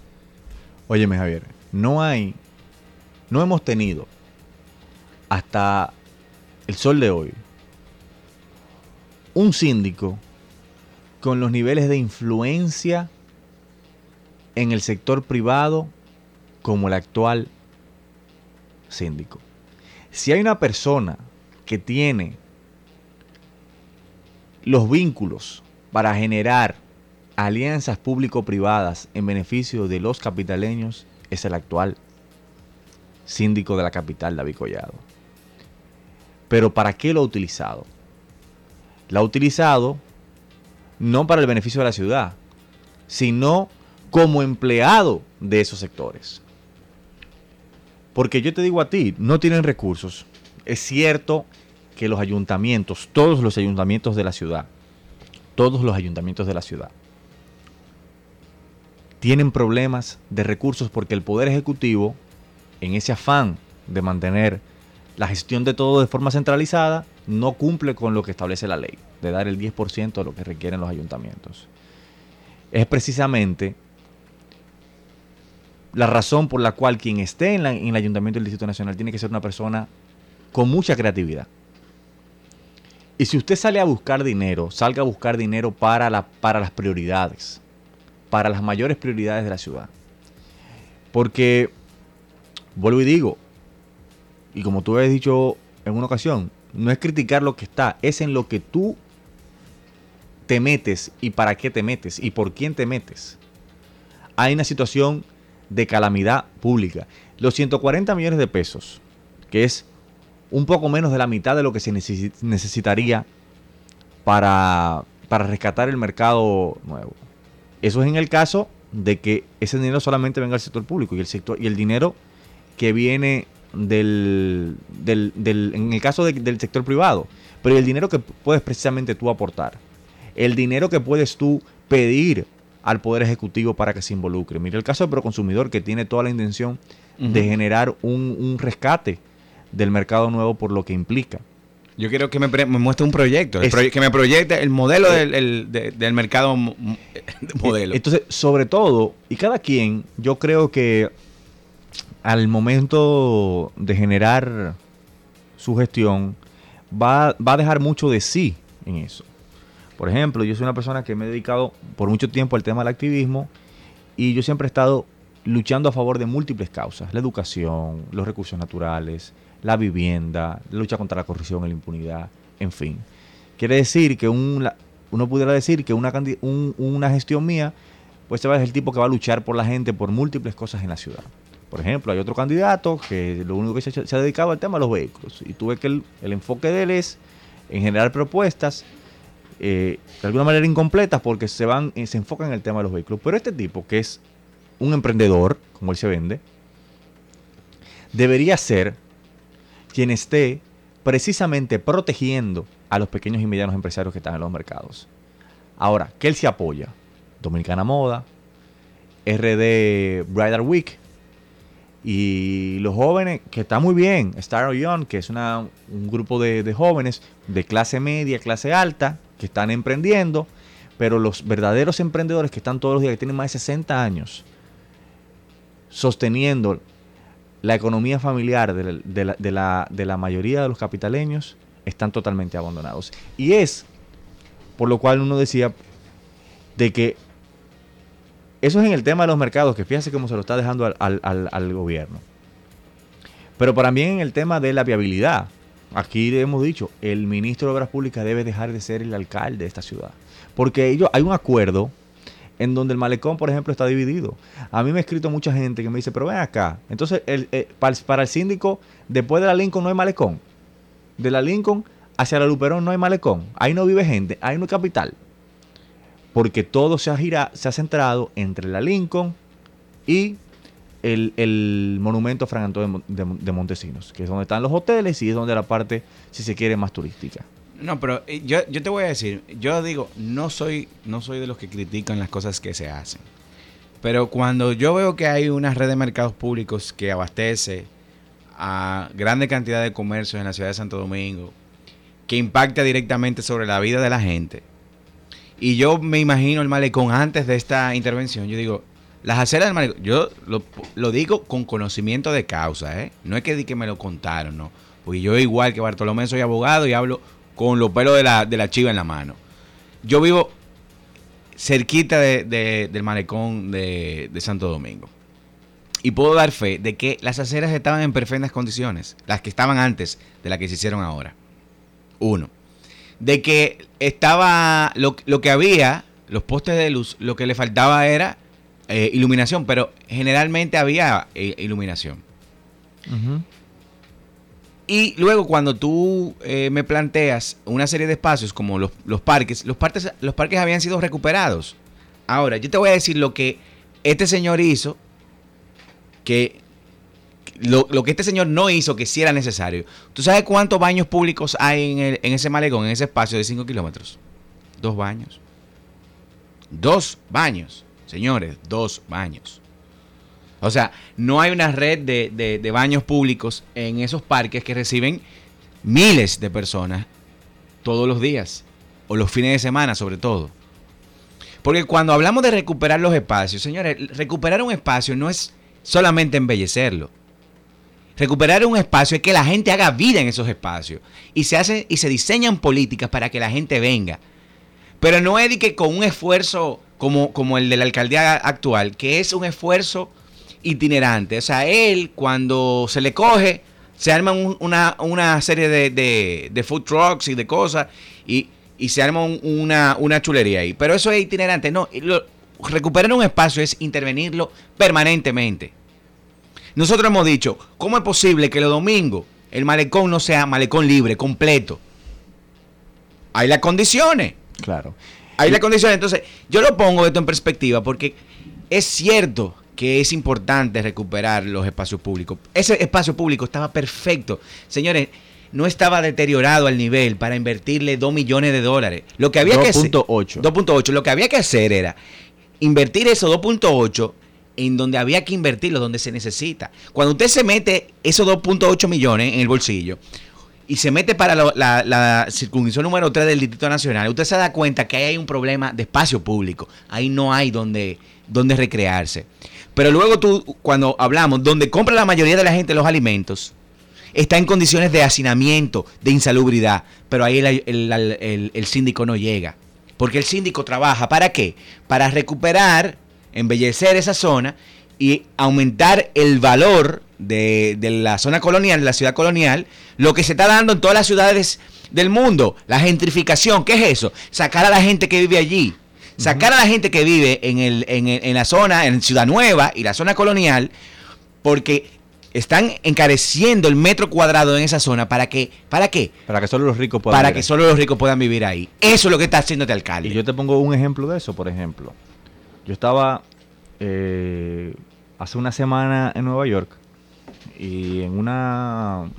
Óyeme, Javier, no hay, no hemos tenido hasta el sol de hoy un síndico con los niveles de influencia en el sector privado como el actual síndico. Si hay una persona que tiene los vínculos para generar alianzas público-privadas en beneficio de los capitaleños, es el actual síndico de la capital, David Collado. Pero ¿para qué lo ha utilizado? Lo ha utilizado no para el beneficio de la ciudad, sino como empleado de esos sectores. Porque yo te digo a ti, no tienen recursos. Es cierto que los ayuntamientos, todos los ayuntamientos de la ciudad, todos los ayuntamientos de la ciudad, tienen problemas de recursos porque el Poder Ejecutivo, en ese afán de mantener la gestión de todo de forma centralizada, no cumple con lo que establece la ley, de dar el 10% de lo que requieren los ayuntamientos. Es precisamente la razón por la cual quien esté en, el Ayuntamiento del Distrito Nacional tiene que ser una persona con mucha creatividad. Y si usted sale a buscar dinero, salga a buscar dinero para, la, para las prioridades, para las mayores prioridades de la ciudad. Porque, vuelvo y digo, y como tú habías dicho en una ocasión, no es criticar lo que está, es en lo que tú te metes y para qué te metes y por quién te metes. Hay una situación de calamidad pública. Los 140 millones de pesos, que es un poco menos de la mitad de lo que se necesitaría para, para rescatar el mercado nuevo. Eso es en el caso de que ese dinero solamente venga al sector público y el sector y el dinero que viene del, del, en el caso del sector privado, pero el dinero que puedes precisamente tú aportar, el dinero que puedes tú pedir al Poder Ejecutivo para que se involucre. Mira el caso del Proconsumidor que tiene toda la intención de generar un, rescate del mercado nuevo por lo que implica. Yo quiero que me, muestre un proyecto, que me proyecte el modelo del, del mercado modelo. Entonces, sobre todo, y cada quien, yo creo que al momento de generar su gestión, va, va a dejar mucho de sí en eso. Por ejemplo, yo soy una persona que me he dedicado por mucho tiempo al tema del activismo y yo siempre he estado luchando a favor de múltiples causas, la educación, los recursos naturales, la vivienda, la lucha contra la corrupción y la impunidad, en fin. Quiere decir que un, uno pudiera decir que una, gestión mía, pues se va a el tipo que va a luchar por la gente por múltiples cosas en la ciudad. Por ejemplo, hay otro candidato que lo único que se, ha dedicado al tema de los vehículos. Y tuve que el, enfoque de él es en generar propuestas eh, de alguna manera incompletas porque se van se enfocan en el tema de los vehículos. Pero este tipo, que es un emprendedor, como él se vende, debería ser quien esté precisamente protegiendo a los pequeños y medianos empresarios que están en los mercados. Ahora, ¿qué él se apoya? Dominicana Moda, RD Bridal Week y los jóvenes, que está muy bien, Star Young, que es una, un grupo de, de jóvenes de clase media, clase alta, que están emprendiendo, pero los verdaderos emprendedores que están todos los días, que tienen más de 60 años, sosteniendo la economía familiar de la, mayoría de los capitaleños, están totalmente abandonados. Y es por lo cual uno decía de que eso es en el tema de los mercados, que fíjese cómo se lo está dejando al, gobierno. Pero también en el tema de la viabilidad. Aquí hemos dicho, el ministro de Obras Públicas debe dejar de ser el alcalde de esta ciudad. Porque ellos, hay un acuerdo en donde el malecón, por ejemplo, está dividido. A mí me ha escrito mucha gente que me dice, pero ven acá. Entonces, el, eh, para, el síndico, después de la Lincoln no hay malecón. De la Lincoln hacia la Luperón no hay malecón. Ahí no vive gente, ahí no hay capital. Porque todo se ha, girado, se ha centrado entre la Lincoln y el, monumento Fran Antonio de, Montesinos, que es donde están los hoteles y es donde la parte, si se quiere, más turística. No, pero eh, yo, yo te voy a decir, yo digo, no soy, no soy de los que critican las cosas que se hacen. Pero cuando yo veo que hay una red de mercados públicos que abastece a grande cantidad de comercios en la ciudad de Santo Domingo, que impacta directamente sobre la vida de la gente, y yo me imagino el malecón antes de esta intervención, yo digo, las aceras del malecón, yo lo, digo con conocimiento de causa, ¿eh? No es que, que me lo contaron, no. Porque yo igual que Bartolomé soy abogado y hablo con los pelos de la, de la chiva en la mano. Yo vivo cerquita de, del malecón de, Santo Domingo. y puedo dar fe de que las aceras estaban en perfectas condiciones, las que estaban antes de las que se hicieron ahora. Uno. De que estaba lo, lo que había, los postes de luz, lo que le faltaba era eh, iluminación, pero generalmente había eh, iluminación. Y luego cuando tú eh, me planteas una serie de espacios como los, los parques, los parques, los parques habían sido recuperados. Ahora, yo te voy a decir lo que este señor hizo, que lo, lo que este señor no hizo, que sí era necesario. ¿Tú sabes cuántos baños públicos hay en, el- en ese malecón, en ese espacio de 5 kilómetros? Dos baños. Dos baños, señores, dos baños. O sea, no hay una red de, de- de baños públicos en esos parques que reciben miles de personas todos los días, o los fines de semana sobre todo. Porque cuando hablamos de recuperar los espacios, señores, recuperar un espacio no es solamente embellecerlo. Recuperar un espacio es que la gente haga vida en esos espacios y se hacen y se diseñan políticas para que la gente venga. Pero no es que con un esfuerzo como, como el de la alcaldía actual, que es un esfuerzo itinerante. O sea, él cuando se le coge, se arma un- una, una serie de, de- food trucks y de cosas y, y se arma un- una, una chulería ahí. Pero eso es itinerante. No, lo- recuperar un espacio es intervenirlo permanentemente. Nosotros hemos dicho, ¿cómo es posible que los domingos el malecón no sea malecón libre, completo? Hay las condiciones. Claro. Hay las condiciones. Entonces, yo lo pongo esto en perspectiva porque es cierto que es importante recuperar los espacios públicos. Ese espacio público estaba perfecto. Señores, no estaba deteriorado al nivel para invertirle 2 millones de dólares. Lo que había que hacer... 2.8. 2.8. Lo que había que hacer era invertir esos 2.8 en donde había que invertirlo, donde se necesita. Cuando usted se mete esos 2.8 millones en el bolsillo y se mete para la, la número 3 del Distrito Nacional, usted se da cuenta que ahí hay un problema de espacio público. Ahí no hay donde, donde recrearse. Pero luego tú, cuando hablamos, donde compra la mayoría de la gente los alimentos, está en condiciones de hacinamiento, de insalubridad, pero ahí el- el- el síndico no llega. Porque el síndico trabaja, ¿para qué? Para recuperar, embellecer esa zona y aumentar el valor de, de la zona colonial, de la ciudad colonial, lo que se está dando en todas las ciudades del mundo, la gentrificación, ¿qué es eso? Sacar a la gente que vive allí, sacar a la gente que vive en, el, en, el- en la zona, en Ciudad Nueva y la zona colonial, porque están encareciendo el metro cuadrado en esa zona para que, ¿para qué? Para que solo los ricos puedan Para vivir que ahí. solo los ricos puedan vivir ahí. Eso es lo que está haciendo este alcalde. Y yo te pongo un ejemplo de eso, por ejemplo. Yo estaba eh, hace una semana en Nueva York y en una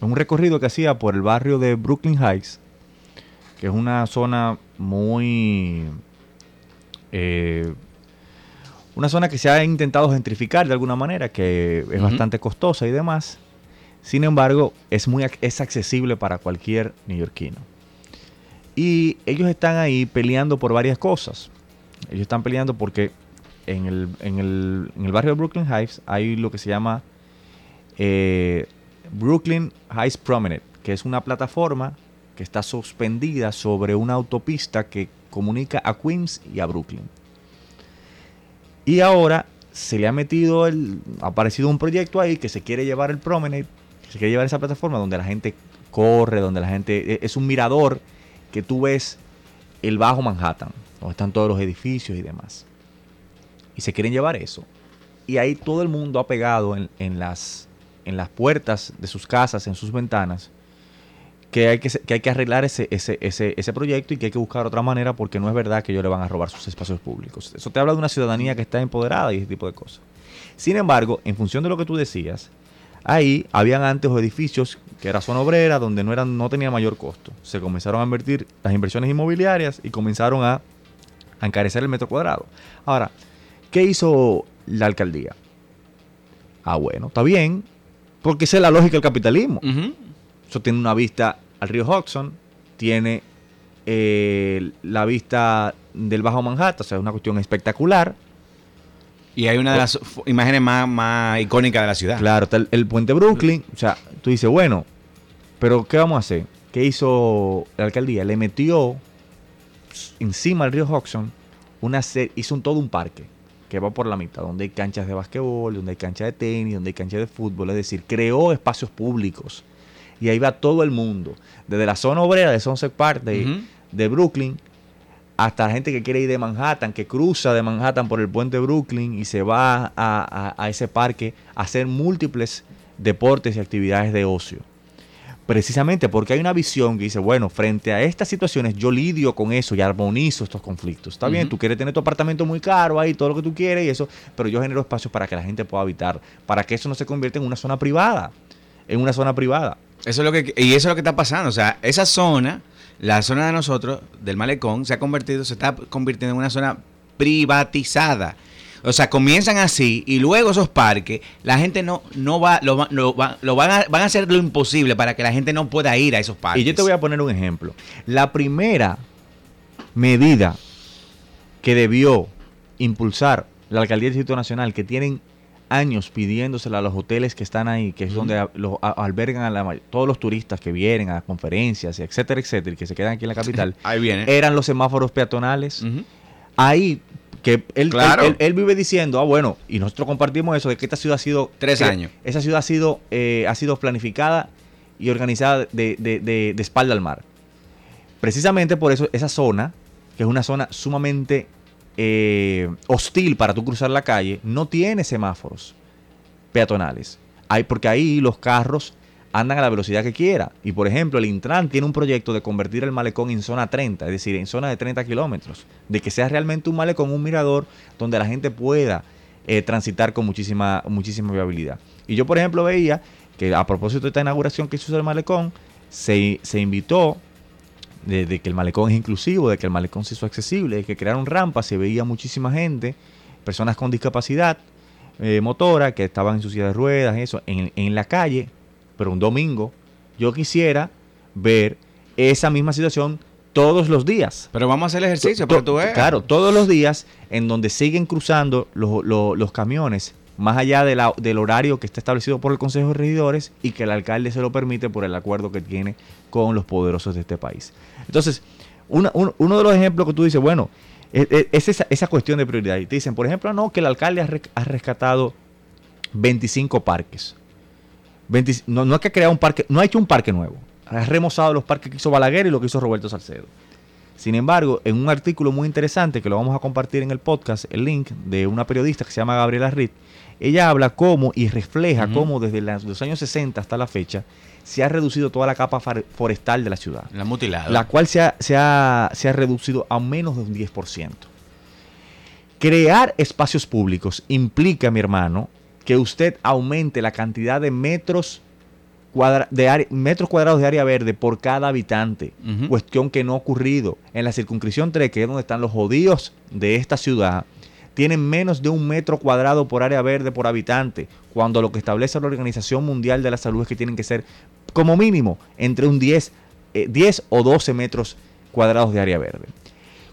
en un recorrido que hacía por el barrio de Brooklyn Heights, que es una zona muy eh, una zona que se ha intentado gentrificar de alguna manera, que es bastante costosa y demás. Sin embargo, es muy es accesible para cualquier neoyorquino. Y ellos están ahí peleando por varias cosas. Ellos están peleando porque en el, en el, en el barrio de Brooklyn Heights hay lo que se llama eh, Brooklyn Heights Promenade, que es una plataforma que está suspendida sobre una autopista que comunica a Queens y a Brooklyn. Y ahora se le ha metido el. Ha aparecido un proyecto ahí que se quiere llevar el Promenade, se quiere llevar esa plataforma donde la gente corre, donde la gente. e- Es un mirador que tú ves el bajo Manhattan, donde están todos los edificios y demás. Y se quieren llevar eso. Y ahí todo el mundo ha pegado en, en las, en las puertas de sus casas, en sus ventanas, que hay que, que, hay que arreglar ese, ese, ese, ese proyecto y que hay que buscar otra manera porque no es verdad que ellos le van a robar sus espacios públicos. Eso te habla de una ciudadanía que está empoderada y ese tipo de cosas. Sin embargo, en función de lo que tú decías, ahí habían antes edificios que era zona obrera donde no, eran, no tenía mayor costo. Se comenzaron a invertir las inversiones inmobiliarias y comenzaron a, a encarecer el metro cuadrado. Ahora, ¿qué hizo la alcaldía? Ah, bueno, está bien, porque esa es la lógica del capitalismo. Eso tiene una vista al río Hudson, tiene eh, la vista del Bajo Manhattan, o sea, es una cuestión espectacular. Y hay una de las imágenes más, más icónicas de la ciudad. Claro, está el, el puente Brooklyn, o sea, tú dices, bueno, pero ¿qué vamos a hacer? ¿Qué hizo la alcaldía? Le metió encima del río Hudson, una se- hizo un, todo un parque. que va por la mitad, donde hay canchas de basquetbol, donde hay canchas de tenis, donde hay canchas de fútbol, es decir, creó espacios públicos. Y ahí va todo el mundo, desde la zona obrera de Sunset Park de, de Brooklyn, hasta la gente que quiere ir de Manhattan, que cruza de Manhattan por el puente de Brooklyn y se va a, a- a ese parque a hacer múltiples deportes y actividades de ocio. Precisamente porque hay una visión que dice, bueno, frente a estas situaciones yo lidio con eso y armonizo estos conflictos. Está bien, tú quieres tener tu apartamento muy caro ahí, todo lo que tú quieres y eso, pero yo genero espacios para que la gente pueda habitar, para que eso no se convierta en una zona privada, en una zona privada. Eso es lo que y eso es lo que está pasando, o sea, esa zona, la zona de nosotros del malecón se ha convertido, se está convirtiendo en una zona privatizada. O sea, comienzan así y luego esos parques, la gente no, no va, lo, lo lo van, a, van a hacer lo imposible para que la gente no pueda ir a esos parques. Y yo te voy a poner un ejemplo. La primera medida que debió impulsar la Alcaldía del Distrito Nacional, que tienen años pidiéndosela a los hoteles que están ahí, que es donde a- los a- albergan a la todos los turistas que vienen a las conferencias, etcétera, etcétera, y que se quedan aquí en la capital, Ahí viene. eran los semáforos peatonales. Ahí que él, Claro. él- él- él vive diciendo, ah, bueno, y nosotros compartimos eso, de que esta ciudad ha sido... Tres años. Esa ciudad ha sido, eh, ha sido planificada y organizada de, de- de- de espalda al mar. Precisamente por eso esa zona, que es una zona sumamente eh, hostil para tú cruzar la calle, no tiene semáforos peatonales. Hay, porque ahí los carros andan a la velocidad que quiera. Y por ejemplo, el Intran tiene un proyecto de convertir el malecón en zona 30, es decir, en zona de 30 kilómetros. De que sea realmente un malecón, un mirador, donde la gente pueda eh, transitar con muchísima, muchísima viabilidad. Y yo, por ejemplo, veía que a propósito de esta inauguración que hizo el malecón, se, se invitó de, que el malecón es inclusivo, de que el malecón se hizo accesible, de que crearon rampas, se veía muchísima gente, personas con discapacidad eh, motora que estaban en su silla de ruedas, eso, en, en la calle, pero un domingo, yo quisiera ver esa misma situación todos los días. Pero vamos a hacer el ejercicio To- que tú. Claro, todos los días en donde siguen cruzando los, los- los camiones, más allá de la- del horario que está establecido por el Consejo de Regidores y que el alcalde se lo permite por el acuerdo que tiene con los poderosos de este país. Entonces, una- un- uno de los ejemplos que tú dices, bueno, es, es- es esa, esa cuestión de prioridad. Y te dicen, por ejemplo, no, que el alcalde ha, ha rescatado 25 parques. 20 no, no es que ha creado un parque, no ha hecho un parque nuevo. Ha remozado los parques que hizo Balaguer y lo que hizo Roberto Salcedo. Sin embargo, en un artículo muy interesante que lo vamos a compartir en el podcast, el link de una periodista que se llama Gabriela Ritt, ella habla cómo y refleja cómo desde la- los años 60 hasta la fecha se ha reducido toda la capa forestal de la ciudad, La mutilada. la cual se ha, se ha- se ha reducido a menos de un 10%. Crear espacios públicos implica, mi hermano, que usted aumente la cantidad de metros, cuadra- de área- metros cuadrados de área verde por cada habitante. Cuestión que no ha ocurrido. En la circunscripción 3, que es donde están los judíos de esta ciudad, tienen menos de un metro cuadrado por área verde por habitante, cuando lo que establece la Organización Mundial de la Salud es que tienen que ser como mínimo entre un 10, eh, 10 o 12 metros cuadrados de área verde.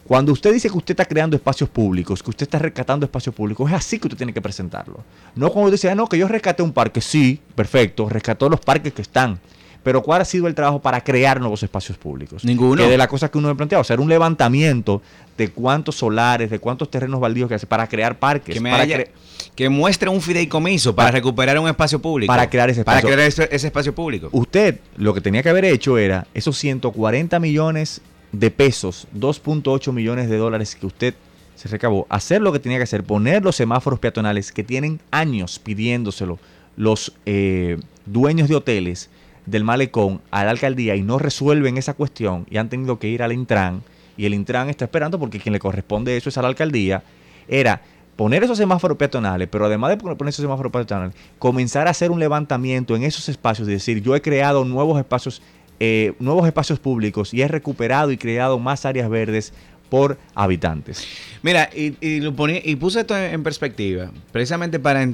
Cuando usted dice que usted está creando espacios públicos, que usted está rescatando espacios públicos, es así que usted tiene que presentarlo. No cuando usted dice, ah, no, que yo rescaté un parque. Sí, perfecto, rescató los parques que están. Pero ¿cuál ha sido el trabajo para crear nuevos espacios públicos? Ninguno. Que de las cosas que uno ha planteado, hacer un levantamiento de cuántos solares, de cuántos terrenos baldíos que hace para crear parques. que, me para haya- cre- que muestre un fideicomiso para, Para- recuperar un espacio público. para crear ese Para espacio. crear ese, ese espacio público. Usted lo que tenía que haber hecho era esos 140 millones de pesos, 2.8 millones de dólares que usted se recabó, hacer lo que tenía que hacer, poner los semáforos peatonales que tienen años pidiéndoselo los eh, dueños de hoteles del malecón a la alcaldía y no resuelven esa cuestión y han tenido que ir al Intran y el Intran está esperando porque quien le corresponde eso es a la alcaldía, era poner esos semáforos peatonales, pero además de poner esos semáforos peatonales, comenzar a hacer un levantamiento en esos espacios, es decir, yo he creado nuevos espacios, eh, nuevos espacios públicos y he recuperado y creado más áreas verdes por habitantes. Mira, y, lo ponía- y puse esto en, perspectiva, precisamente para,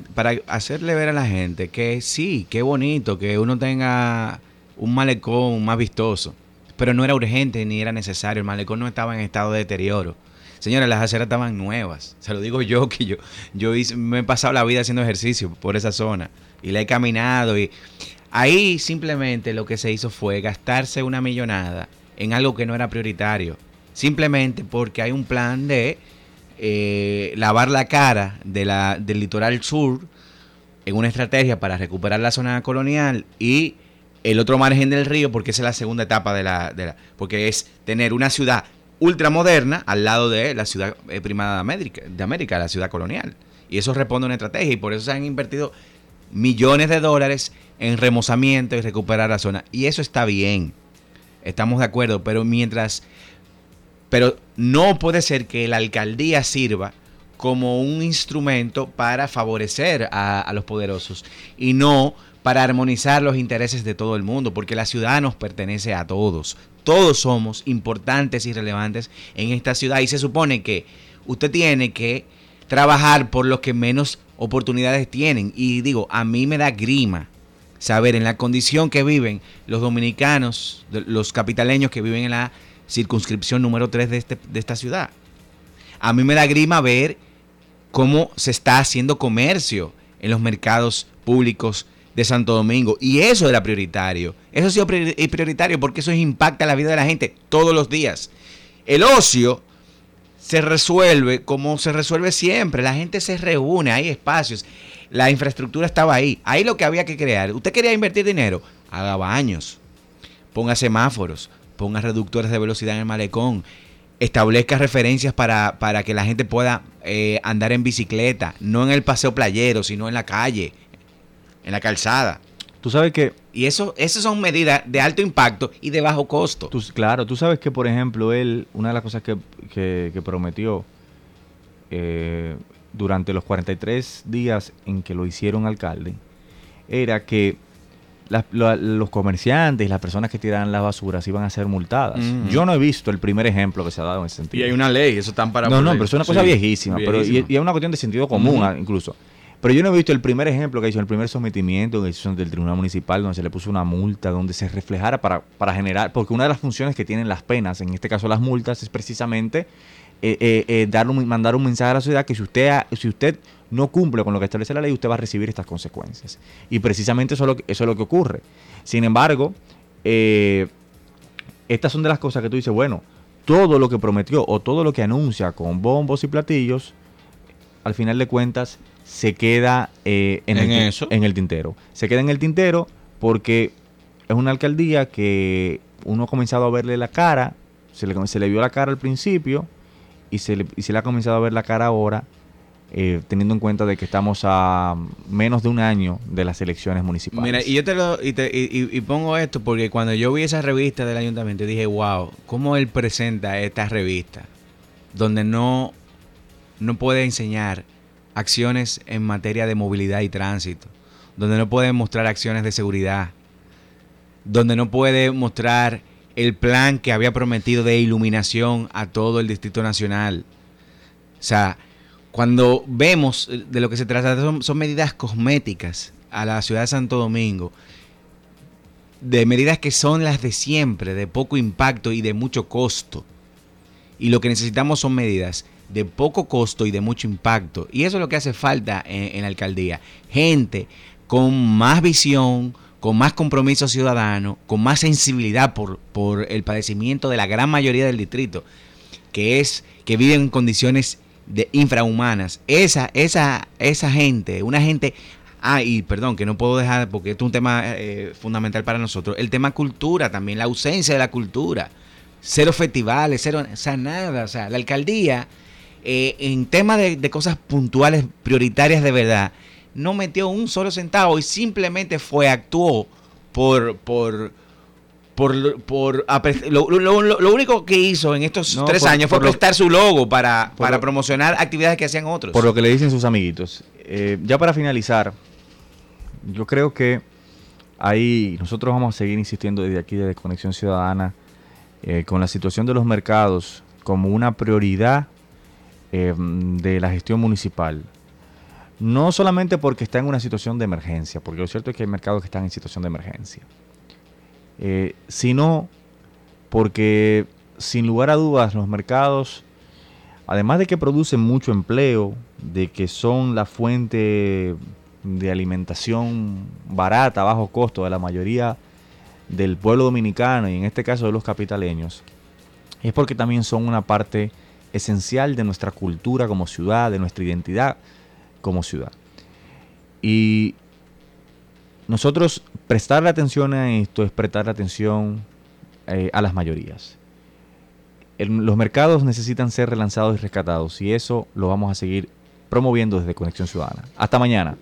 hacerle ver a la gente que sí, qué bonito que uno tenga un malecón más vistoso, pero no era urgente ni era necesario, el malecón no estaba en estado de deterioro. Señores, las aceras estaban nuevas. Se lo digo yo que yo, yo hice- me he pasado la vida haciendo ejercicio por esa zona y la he caminado y ahí simplemente lo que se hizo fue gastarse una millonada en algo que no era prioritario. Simplemente porque hay un plan de eh, lavar la cara de la, del litoral sur en una estrategia para recuperar la zona colonial y el otro margen del río, porque esa es la segunda etapa de la, porque es tener una ciudad ultramoderna al lado de la ciudad eh, primada de América, de América, la ciudad colonial. Y eso responde a una estrategia y por eso se han invertido millones de dólares en remozamiento y recuperar la zona. Y eso está bien. Estamos de acuerdo, pero mientras pero no puede ser que la alcaldía sirva como un instrumento para favorecer a, los poderosos y no para armonizar los intereses de todo el mundo, porque la ciudad nos pertenece a todos. Todos somos importantes y relevantes en esta ciudad y se supone que usted tiene que trabajar por los que menos oportunidades tienen. Y digo, a mí me da grima saber en la condición que viven los dominicanos, los capitaleños que viven en la circunscripción número 3 de, este, de esta ciudad. A mí me da grima ver cómo se está haciendo comercio en los mercados públicos de Santo Domingo. Y eso era prioritario. Eso ha sido prioritario porque eso impacta la vida de la gente todos los días. El ocio se resuelve como se resuelve siempre. La gente se reúne, hay espacios. La infraestructura estaba ahí. Ahí lo que había que crear. Usted quería invertir dinero. Haga baños. Ponga semáforos. Ponga reductores de velocidad en el malecón. Establezca referencias para, para que la gente pueda eh, andar en bicicleta. No en el paseo playero, sino en la calle en la calzada. Tú sabes que... Y eso, esas son medidas de alto impacto y de bajo costo. claro, tú sabes que, por ejemplo, él, una de las cosas que, que, prometió eh, durante los 43 días en que lo hicieron alcalde, era que los comerciantes y las personas que tiraran las basuras iban a ser multadas. Yo no he visto el primer ejemplo que se ha dado en ese sentido. Y hay una ley, eso están para... No, no, pero es una cosa viejísima, Pero, y, es una cuestión de sentido común incluso. Pero yo no he visto el primer ejemplo que hizo, el primer sometimiento que hizo del Tribunal Municipal, donde se le puso una multa, donde se reflejara para, para generar, porque una de las funciones que tienen las penas, en este caso las multas, es precisamente eh, eh, eh dar mandar un mensaje a la sociedad que si usted, si usted no cumple con lo que establece la ley, usted va a recibir estas consecuencias. Y precisamente eso es lo que, eso es lo que ocurre. Sin embargo, estas son de las cosas que tú dices, bueno, todo lo que prometió o todo lo que anuncia con bombos y platillos, al final de cuentas se queda eh, en, el, en el tintero. Se queda en el tintero porque es una alcaldía que uno ha comenzado a verle la cara, se le, se le vio la cara al principio y se le, y se le ha comenzado a ver la cara ahora, eh, teniendo en cuenta de que estamos a menos de un año de las elecciones municipales. Mira, y yo te lo y, te, y, pongo esto porque cuando yo vi esa revista del ayuntamiento dije, wow, ¿cómo él presenta esta revista? Donde no, no puede enseñar acciones en materia de movilidad y tránsito, donde no puede mostrar acciones de seguridad, donde no puede mostrar el plan que había prometido de iluminación a todo el Distrito Nacional. O sea, cuando vemos de lo que se trata, son medidas cosméticas a la ciudad de Santo Domingo, de medidas que son las de siempre, de poco impacto y de mucho costo. Y lo que necesitamos son medidas de poco costo y de mucho impacto. Y eso es lo que hace falta en, la alcaldía. Gente con más visión, con más compromiso ciudadano, con más sensibilidad por, por el padecimiento de la gran mayoría del distrito, que es que viven en condiciones de infrahumanas. Esa, esa, esa gente, una gente Ah, y perdón, que no puedo dejar, porque esto es un tema eh, fundamental para nosotros, el tema cultura también, la ausencia de la cultura. Cero festivales, cero, o sea, nada. O sea, la alcaldía eh, en temas de, cosas puntuales, prioritarias de verdad, no metió un solo centavo y simplemente fue, actuó por, por, por, por lo, lo, único que hizo en estos tres años fue prestar su logo para, para promocionar actividades que hacían otros. Por lo que le dicen sus amiguitos. Eh, ya para finalizar, yo creo que ahí nosotros vamos a seguir insistiendo desde aquí, desde Conexión Ciudadana, eh, con la situación de los mercados como una prioridad eh, de la gestión municipal. No solamente porque está en una situación de emergencia, porque lo cierto es que hay mercados que están en situación de emergencia, eh, sino porque sin lugar a dudas los mercados, además de que producen mucho empleo, de que son la fuente de alimentación barata, bajo costo de la mayoría del pueblo dominicano y en este caso de los capitaleños, es porque también son una parte esencial de nuestra cultura como ciudad, de nuestra identidad como ciudad. Y nosotros prestar atención a esto es prestar atención eh, a las mayorías. Los mercados necesitan ser relanzados y rescatados y eso lo vamos a seguir promoviendo desde Conexión Ciudadana. Hasta mañana.